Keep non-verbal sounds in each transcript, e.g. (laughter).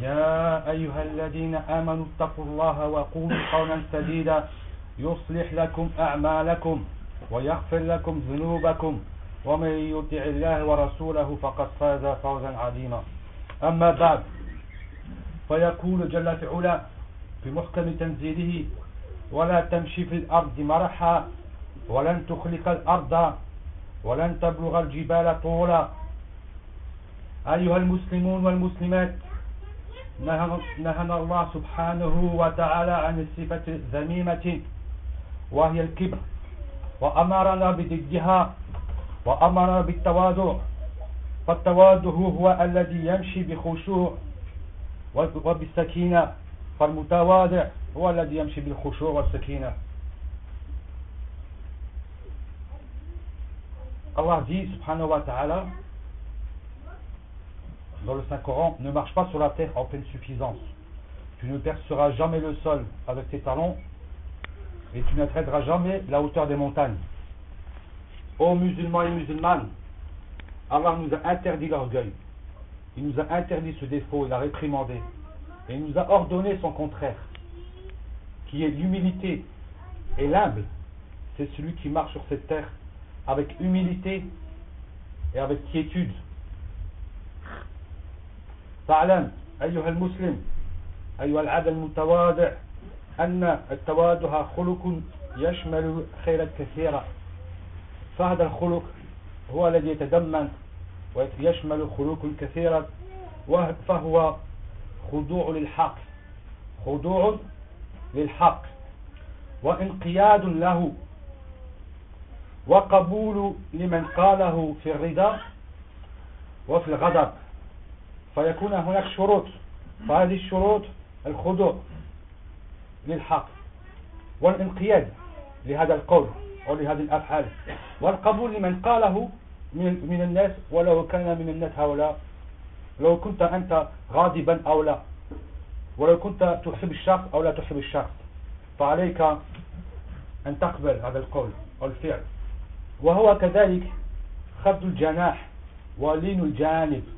يا أيها الذين آمنوا اتقوا الله وقولوا قولا سديدا يصلح لكم أعمالكم ويغفر لكم ذنوبكم ومن يطع الله ورسوله فقد فاز فوزا عظيما. أما بعد فيقول جل في علا في محكم تنزيله ولا تمشي في الأرض مرحا ولن تخلق الأرض ولن تبلغ الجبال طولا. أيها المسلمون والمسلمات نهنا الله سبحانه وتعالى عن الصفة الذميمة وهي الكبر. وأمرنا بضدها وأمرنا بالتواضع. فالتواضع هو الذي يمشي بخشوع وبالسكينة. فالمتواضع هو الذي يمشي بالخشوع والسكينة. subhanahu wa ta'ala, dans le Saint-Coran, ne marche pas sur la terre en pleine suffisance. Tu ne perceras jamais le sol avec tes talons et tu n'atteindras jamais la hauteur des montagnes. Ô musulmans et musulmanes, Allah nous a interdit l'orgueil. Il nous a interdit ce défaut, il a réprimandé. Et il nous a ordonné son contraire, qui est l'humilité. Et l'humble, c'est celui qui marche sur cette terre avec humilité et avec quiétude. فاعلم أيها المسلم أيها العبد المتواضع أن التواضع خلق يشمل خيرا كثيرا. فهذا الخلق هو الذي يتضمن ويشمل خلق كثيرا فهو خضوع للحق خضوع للحق وانقياد له وقبول لمن قاله في الرضا وفي الغضب. فيكون هناك شروط. فهذه الشروط الخضوع للحق والانقياد لهذا القول أو لهذه الأفعال. والقبول لمن قاله من, من الناس ولو كان من الناس هؤلاء. لو كنت أنت غاضبا أو لا. ولو كنت تحب الشخص أو لا تحب الشخص. فعليك أن تقبل هذا القول أو الفعل. وهو كذلك خفض الجناح ولين الجانب.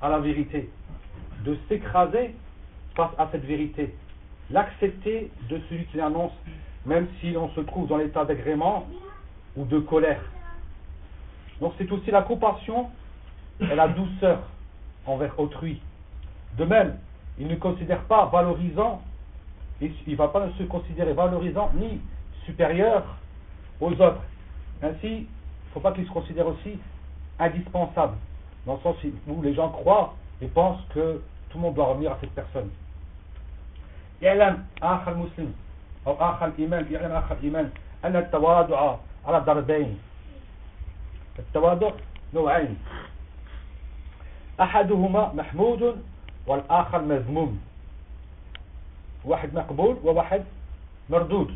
à la vérité, de s'écraser face à cette vérité, l'accepter de celui qui l'annonce, même si l'on se trouve dans l'état d'agrément ou de colère. Donc c'est aussi la compassion et la douceur envers autrui. De même, il ne considère pas valorisant, il ne va pas se considérer valorisant ni supérieur aux autres. Ainsi, il ne faut pas qu'il se considère aussi indispensable, dans le sens où les gens croient et pensent que tout le monde doit revenir à cette personne. يعلم آخر مسلم أو آخر الإيمان يعلم آخر الإيمان أن التواضع على ضربين التواضع نوعين أحدهما محمود والآخر مذموم واحد مقبول وواحد مردود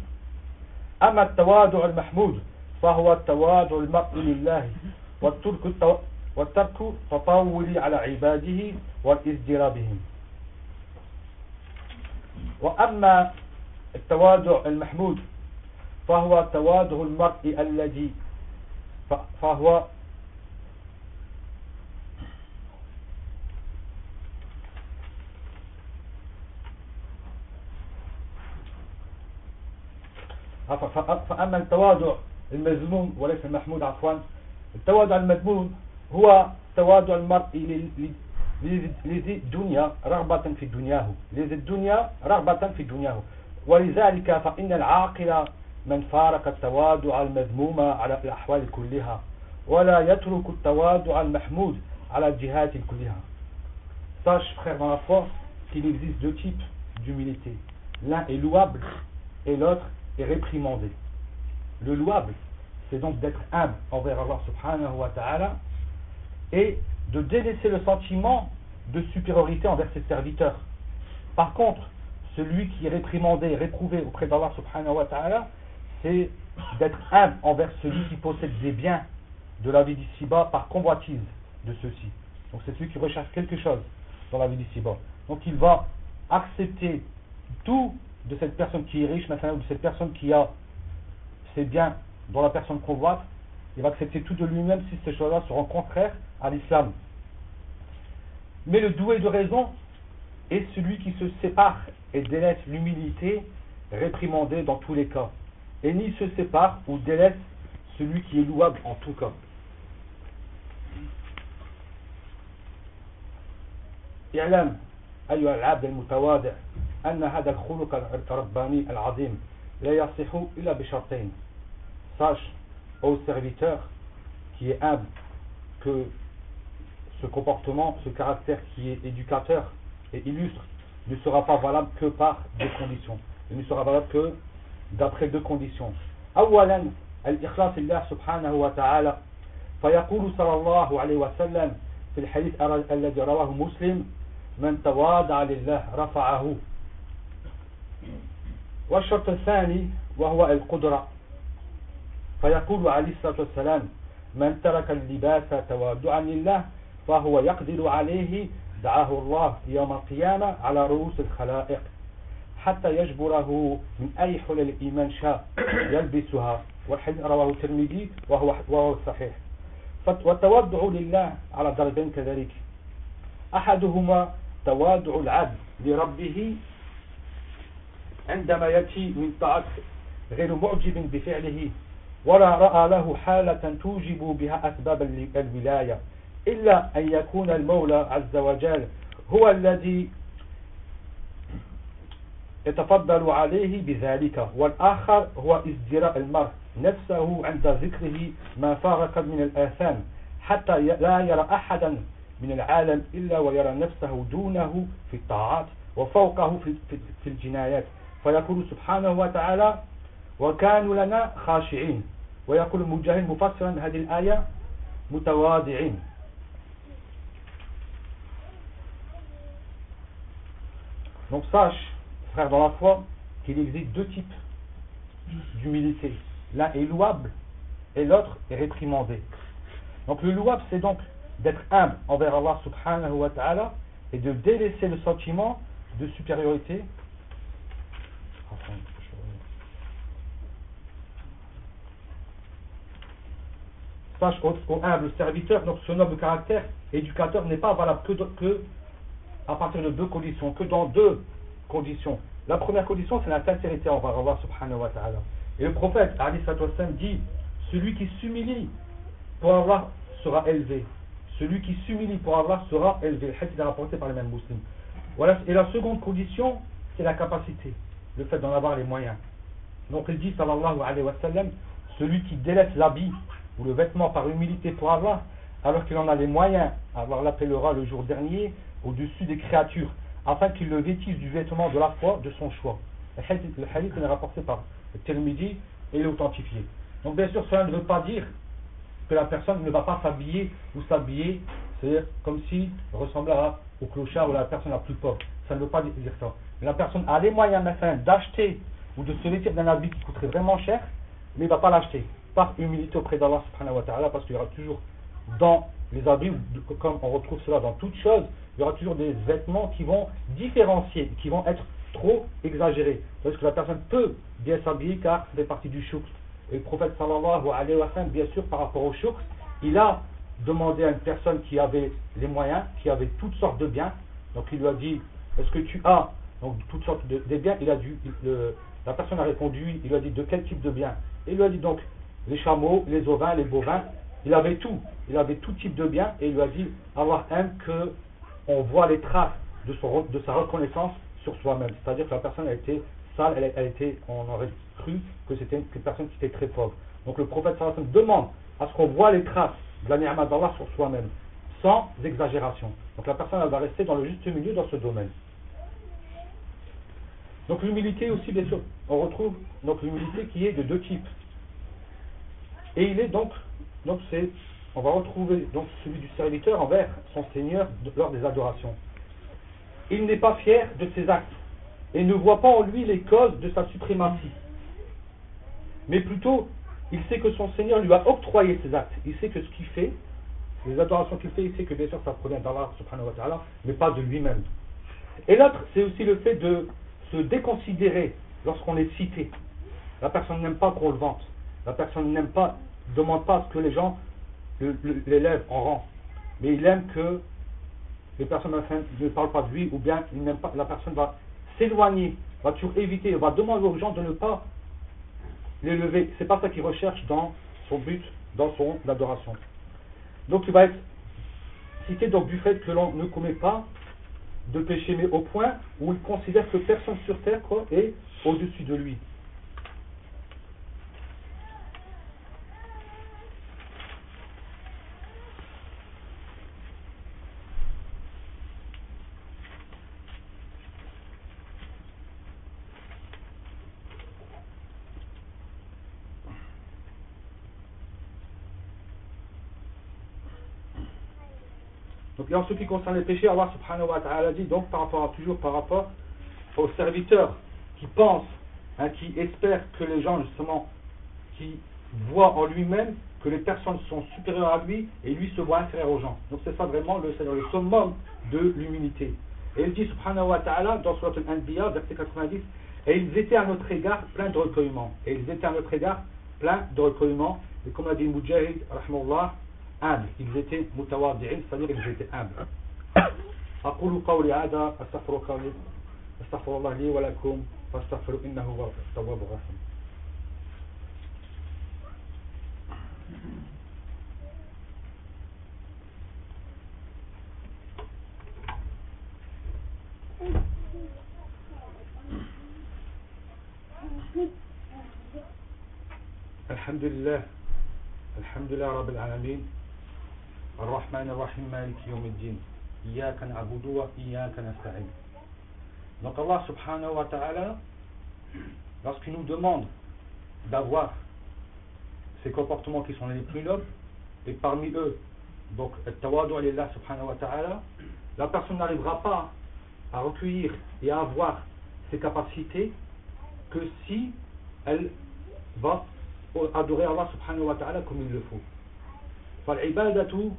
أما التواضع المحمود فهو التواضع المرء لله والترك. والترك تطاولي على عباده والازدرى بهم وأما التواضع المحمود فهو تواضع المرء الذي فهو فأما التواضع المذموم وليس المحمود عفوا التواضع المذموم هو تواضع المرء لذي الدنيا رغبة في دنياه لذي الدنيا رغبة في دنياه ولذلك فإن العاقل من فارق التواضع المذموم على الأحوال كلها ولا يترك التواضع المحمود على الجهات كلها Sache, frère dans la foi, qu'il existe deux types d'humilité. L'un est louable et l'autre est réprimandé. Le louable, c'est donc d'être humble envers Allah subhanahu wa ta'ala et de délaisser le sentiment de supériorité envers ses serviteurs. Par contre, celui qui est réprimandé, réprouvé auprès d'Allah subhanahu wa c'est d'être humble envers celui qui possède des biens de la vie d'ici-bas par convoitise de ceux-ci. Donc c'est celui qui recherche quelque chose dans la vie d'ici-bas. Donc il va accepter tout de cette personne qui est riche, maintenant, ou de cette personne qui a ses biens dont la personne convoite, il va accepter tout de lui-même si ces choses-là seront contraires à l'islam. Mais le doué de raison est celui qui se sépare et délaisse l'humilité réprimandée dans tous les cas, et ni se sépare ou délaisse celui qui est louable en tout cas. اعلم أيها العبد المتواضع أن هذا الخلق الرباني العظيم لا يصح إلا بشرطين sache au serviteur qui est humble que ce comportement, ce caractère qui est éducateur et illustre ne sera pas valable que par deux conditions. Il ne sera valable que d'après deux conditions. أولا الإخلاص لله سبحانه وتعالى فيقول صلى الله عليه وسلم في الحديث الذي رواه مسلم من تواضع لله رفعه والشرط الثاني وهو القدرة فيقول عليه الصلاة والسلام من ترك اللباس تواضعا لله فهو يقدر عليه دعاه الله يوم القيامة على رؤوس الخلائق حتى يجبره من أي حلل الإيمان شاء يلبسها. والحديث رواه الترمذي وهو, وهو صحيح. والتوضع لله على درجين كذلك. أحدهما تواضع العبد لربه عندما يأتي من طاعة غير معجب بفعله ولا رأى له حالة توجب بها أسباب الولاية إلا أن يكون المولى عز وجل هو الذي يتفضل عليه بذلك والآخر هو ازدراء المرء نفسه عند ذكره ما فارق من الآثام حتى لا يرى أحدا من العالم إلا ويرى نفسه دونه في الطاعات وفوقه في الجنايات. فيقول سبحانه وتعالى وكانوا لنا خاشعين ويقول المجاهد مفسرا هذه الآية متواضعين Donc sache, frère dans la foi, qu'il existe deux types d'humilité. L'un est louable et l'autre est réprimandé. Donc le louable, c'est donc d'être humble envers Allah subhanahu wa ta'ala et de délaisser le sentiment de supériorité. Sache au, humble serviteur, donc ce noble caractère éducateur n'est pas valable que, à partir de deux conditions, que dans deux conditions. La première condition, c'est la sincérité envers Allah subhanahu wa ta'ala. Et le prophète, dit, celui qui s'humilie pour Allah sera élevé. Celui qui s'humilie pour Allah sera élevé. Le hadith est rapporté par les mêmes musulmans. Voilà. Et la seconde condition, c'est la capacité, le fait d'en avoir les moyens. Donc il dit, sallallahu alayhi wa sallam, celui qui délaisse l'habit ou le vêtement par humilité pour Allah, alors qu'il en a les moyens, Allah l'appellera le jour dernier au-dessus des créatures, afin qu'il le vêtisse du vêtement de la foi de son choix. Le hadith, est rapporté par le Tirmidhi et est authentifié. Donc bien sûr, cela ne veut pas dire que la personne ne va pas s'habiller ou s'habiller, c'est-à-dire comme si ressemblera au clochard ou à la personne la plus pauvre. Ça ne veut pas dire ça. Mais la personne a les moyens d'acheter ou de se vêtir d'un habit qui coûterait vraiment cher, mais il ne va pas l'acheter. Par humilité auprès d'Allah subhanahu wa ta'ala, parce qu'il y aura toujours dans les habits, comme on retrouve cela dans toutes choses, il y aura toujours des vêtements qui vont différencier, qui vont être trop exagérés. Parce que la personne peut bien s'habiller car c'est partie du chouk. Et le prophète sallallahu alayhi wa sallam, bien sûr, par rapport au chouk, il a demandé à une personne qui avait les moyens, qui avait toutes sortes de biens. Donc il lui a dit, est-ce que tu as donc toutes sortes de, biens? La personne a répondu. Il lui a dit de quel type de bien? Il lui a dit donc les chameaux, les ovins, les bovins. Il avait tout. Il avait tout type de bien et il lui a dit Allah aime que on voit les traces de, sa reconnaissance sur soi-même. C'est-à-dire que la personne a été sale, elle, elle était, on aurait cru que c'était une, personne qui était très pauvre. Donc le prophète sallallahu demande à ce qu'on voit les traces de la ni'ma d'Allah sur soi-même, sans exagération. Donc la personne elle va rester dans le juste milieu dans ce domaine. Donc l'humilité aussi, bien sûr, on retrouve donc l'humilité qui est de deux types. Et il est donc, donc c'est, on va retrouver donc celui du serviteur envers son Seigneur lors des adorations. Il n'est pas fier de ses actes et ne voit pas en lui les causes de sa suprématie. Mais plutôt, il sait que son Seigneur lui a octroyé ses actes. Il sait que ce qu'il fait, les adorations qu'il fait, il sait que bien sûr ça provient d'Allah subhanahu wa mais pas de lui-même. Et l'autre, c'est aussi le fait de se déconsidérer lorsqu'on est cité. La personne n'aime pas qu'on le vante. La personne n'aime pas, ne demande pas ce que les gens l'élèvent en rang. Mais il aime que les personnes ne parlent pas de lui ou bien il n'aime pas, la personne va s'éloigner, va toujours éviter, va demander aux gens de ne pas l'élever. C'est pas ça qu'il recherche dans son but, dans son adoration. Donc il va être cité donc du fait que l'on ne commet pas de péché, mais au point où il considère que personne sur terre est au-dessus de lui. Et en ce qui concerne les péchés, Allah subhanahu wa ta'ala dit donc par rapport toujours par rapport aux serviteurs qui pensent, hein, qui espèrent que les gens justement, qui voient en lui-même que les personnes sont supérieures à lui et lui se voit inférieur aux gens. Donc c'est ça vraiment le, le summum de l'humilité. Et il dit subhanahu wa ta'ala dans Surat al-Anbiya, verset 90, et ils étaient à notre égard pleins de recueillement. Et ils étaient à notre égard pleins de recueillement. Et comme a dit Mujahid, rahmahullah, humbles. Ils étaient mutawadi'in, c'est-à-dire qu'ils étaient humbles. أقول قولي هذا أستغفر قولي أستغفر الله لي ولكم فاستغفروا إنه هو التواب الرحيم الحمد لله الحمد لله رب العالمين الرحمن الرحيم مالك يوم الدين إياك نعبد وإياك نستعين Donc Allah subhanahu wa ta'ala, lorsqu'il nous demande d'avoir ces comportements qui sont les plus nobles, et parmi eux, donc, tawadu Allah subhanahu wa ta'ala, la personne n'arrivera pas à recueillir et à avoir ces capacités que si elle va adorer Allah subhanahu wa ta'ala comme il le faut. فالعبادة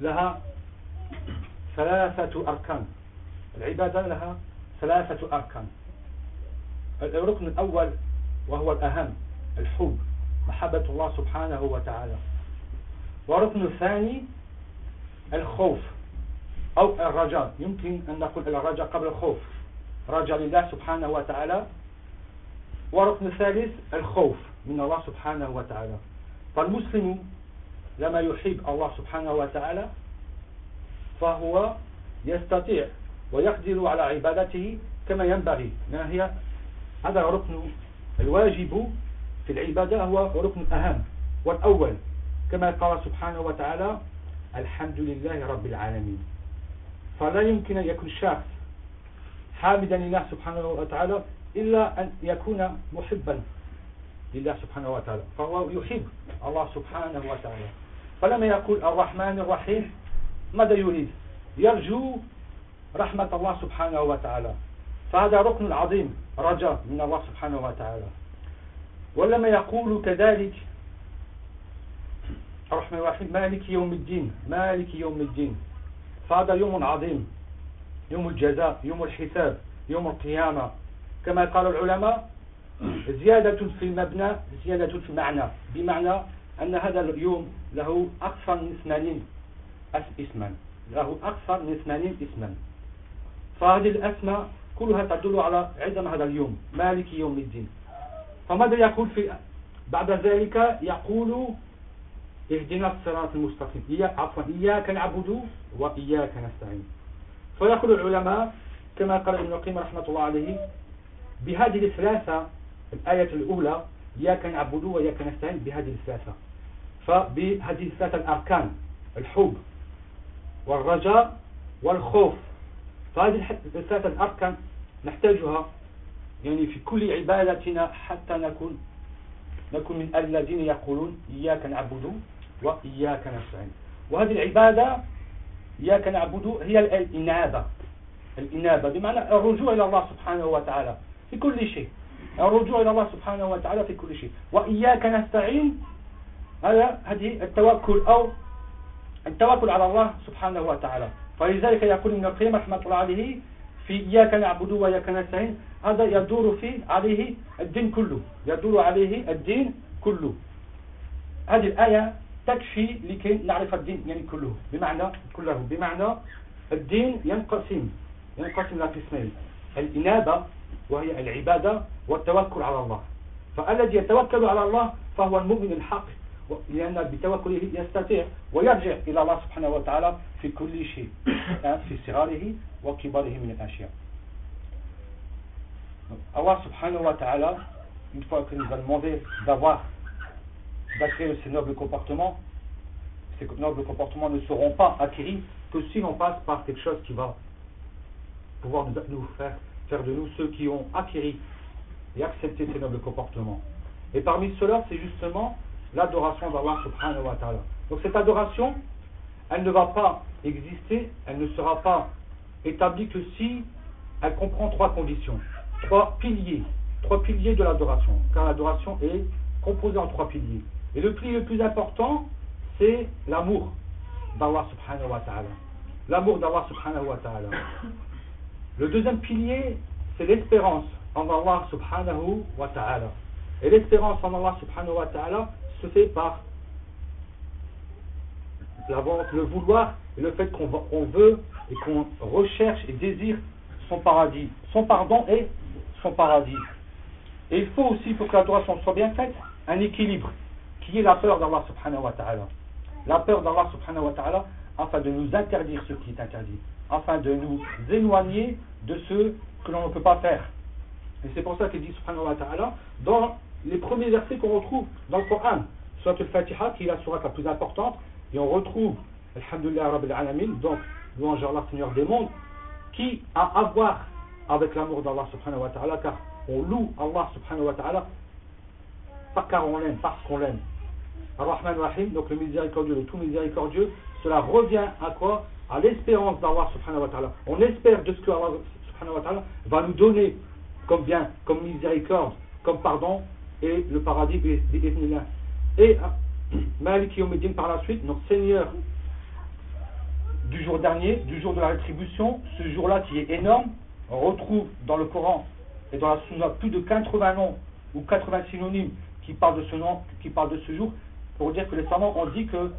لها ثلاثة أركان. العبادة لها ثلاثة أركان. الركن الأول وهو الأهم الحب محبة الله سبحانه وتعالى. والركن الثاني الخوف أو الرجاء. يمكن أن نقول الرجاء قبل الخوف. رجاء لله سبحانه وتعالى. والركن الثالث الخوف من الله سبحانه وتعالى. فالمسلم لما يحب الله سبحانه وتعالى فهو يستطيع ويقدر على عبادته كما ينبغي. ما هي؟ هذا ركن الواجب في العبادة هو ركن أهم والأول. كما قال سبحانه وتعالى الحمد لله رب العالمين. فلا يمكن أن يكون شخص حامدا لله سبحانه وتعالى إلا أن يكون محبا لله سبحانه وتعالى فهو يحب الله سبحانه وتعالى. فلما يقول الرحمن الرحيم ماذا يريد؟ يرجو رحمة الله سبحانه وتعالى. فهذا ركن عظيم رجاء من الله سبحانه وتعالى. ولما يقول كذلك الرحمن الرحيم مالك يوم الدين مالك يوم الدين. فهذا يوم عظيم يوم الجزاء يوم الحساب يوم القيامة. كما قال العلماء زيادة في المبنى زيادة في المعنى بمعنى أن هذا اليوم له أكثر من 80 اسما. له أكثر من 80 اسما. فهذه الأسماء كلها تدل على عدم هذا اليوم مالك يوم الدين. فماذا يقول في بعد ذلك؟ يقول اهدنا الصراط المستقيم. عفوا إياك نعبد وإياك نستعين. فيقول العلماء كما قال ابن القيم رحمة الله عليه بهذه الثلاثة الآية الأولى إياك نعبد وإياك نستعين بهذه الثلاثة. فبهذه الثلاثة الأركان الحب والرجاء والخوف. فهذه الثلاثة الأركان نحتاجها يعني في كل عبادتنا حتى نكون نكون من الذين يقولون إياك نعبد وإياك نستعين. وهذه العبادة إياك نعبد هي الإنابة الإنابة بمعنى الرجوع إلى الله سبحانه وتعالى في كل شيء. الرجوع إلى الله سبحانه وتعالى في كل شيء. وإياك نستعين هذا هذه التوكل أو التوكل على الله سبحانه وتعالى. فلذلك يقول ابن القيم رحمة الله عليه في إياك نعبد وإياك نستعين هذا يدور في عليه الدين كله يدور عليه الدين كله. هذه الآية تكفي لكي نعرف الدين يعني كله بمعنى كله بمعنى الدين ينقسم ينقسم إلى قسمين الإنابة وهي العبادة والتوكل على الله. فالذي يتوكل على الله فهو المؤمن الحق. لأن بتوكله يستطيع ويرجع إلى الله سبحانه وتعالى في كل شيء (coughs) في صغاره وكباره من الأشياء Allah subhanahu wa ta'ala, une fois que nous a demandé d'avoir, d'acquérir ces nobles comportements, ces nobles comportements ne seront pas acquis que si l'on passe par quelque chose qui va pouvoir nous, faire, faire de nous ceux qui ont acquis et accepté ces nobles comportements. Et parmi ceux-là, c'est justement l'adoration d'Allah subhanahu wa ta'ala. Donc cette adoration, elle ne va pas exister, elle ne sera pas établie que si elle comprend trois conditions, trois piliers, trois piliers de l'adoration, car l'adoration est composée en trois piliers. Et le pilier le plus important, c'est l'amour d'Allah subhanahu wa ta'ala. L'amour d'Allah subhanahu wa ta'ala. Le deuxième pilier, c'est l'espérance en Allah subhanahu wa ta'ala. Et l'espérance en Allah subhanahu wa ta'ala se fait par le vouloir et le fait qu'on veut et qu'on recherche et désire son paradis, son pardon et son paradis. Et il faut aussi, pour que l'adoration soit bien faite, un équilibre, qui est la peur d'Allah subhanahu wa ta'ala. La peur d'Allah subhanahu wa ta'ala, afin de nous interdire ce qui est interdit, afin de nous éloigner de ce que l'on ne peut pas faire. Et c'est pour ça qu'il dit subhanahu wa ta'ala, dans les premiers versets qu'on retrouve dans le Coran, soit le Fatiha, qui est la sourate la plus importante, et on retrouve, Alhamdulillah Rabbil Alamin, donc louange Allah Seigneur des mondes, qui a à voir avec l'amour d'Allah subhanahu wa ta'ala, car on loue Allah subhanahu wa ta'ala, pas car on l'aime, parce qu'on l'aime. Ar-Rahman Rahim, donc le miséricordieux, le tout miséricordieux, cela revient à quoi? À l'espérance d'Allah subhanahu wa ta'ala. On espère de ce que Allah subhanahu wa ta'ala va nous donner comme bien, comme miséricorde, comme pardon, et le paradis, et (clears throat) Malik Yomedin par la suite, notre Seigneur du jour dernier, du jour de la rétribution, ce jour-là qui est énorme, on retrouve dans le Coran et dans la Sunna plus de 80 noms ou 80 synonymes qui parlent de ce nom, qui parlent de ce jour, pour dire que les savants ont dit que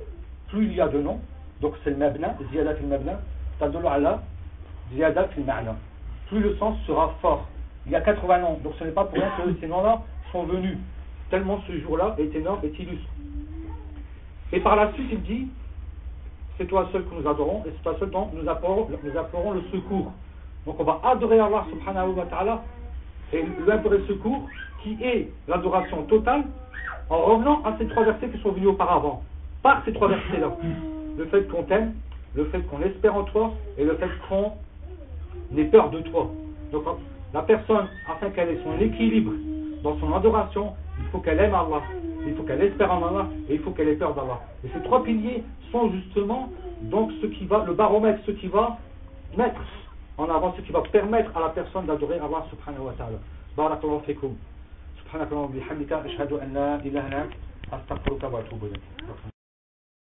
plus il y a de noms, donc c'est le mabna, ziyadat il mabna, tadulu ala, ziyadat il ma'na. Plus le sens sera fort. Il y a 80 noms, donc ce n'est pas pour rien que ces noms-là sont venus. Tellement ce jour-là est énorme, est illustre. Et par la suite, il dit, c'est toi seul que nous adorons, et c'est toi seul dont nous implorons, nous le secours. Donc on va adorer Allah subhanahu wa ta'ala, et lui implorer secours, qui est l'adoration totale, en revenant à ces trois versets qui sont venus auparavant. Par ces trois versets-là. Le fait qu'on t'aime, le fait qu'on espère en toi, et le fait qu'on ait peur de toi. Donc la personne, afin qu'elle ait son équilibre dans son adoration, il faut qu'elle aime Allah, il faut qu'elle espère en Allah et il faut qu'elle ait peur d'Allah. Et ces trois piliers sont justement donc ce qui va, le baromètre, ce qui va mettre en avant, ce qui va permettre à la personne d'adorer Allah subhanahu wa ta'ala. Barakallahu fikum. Subhanakallahu bihamdika, ashhadu an la ilaha illa anta, astaghfiruka wa atubu ilayk.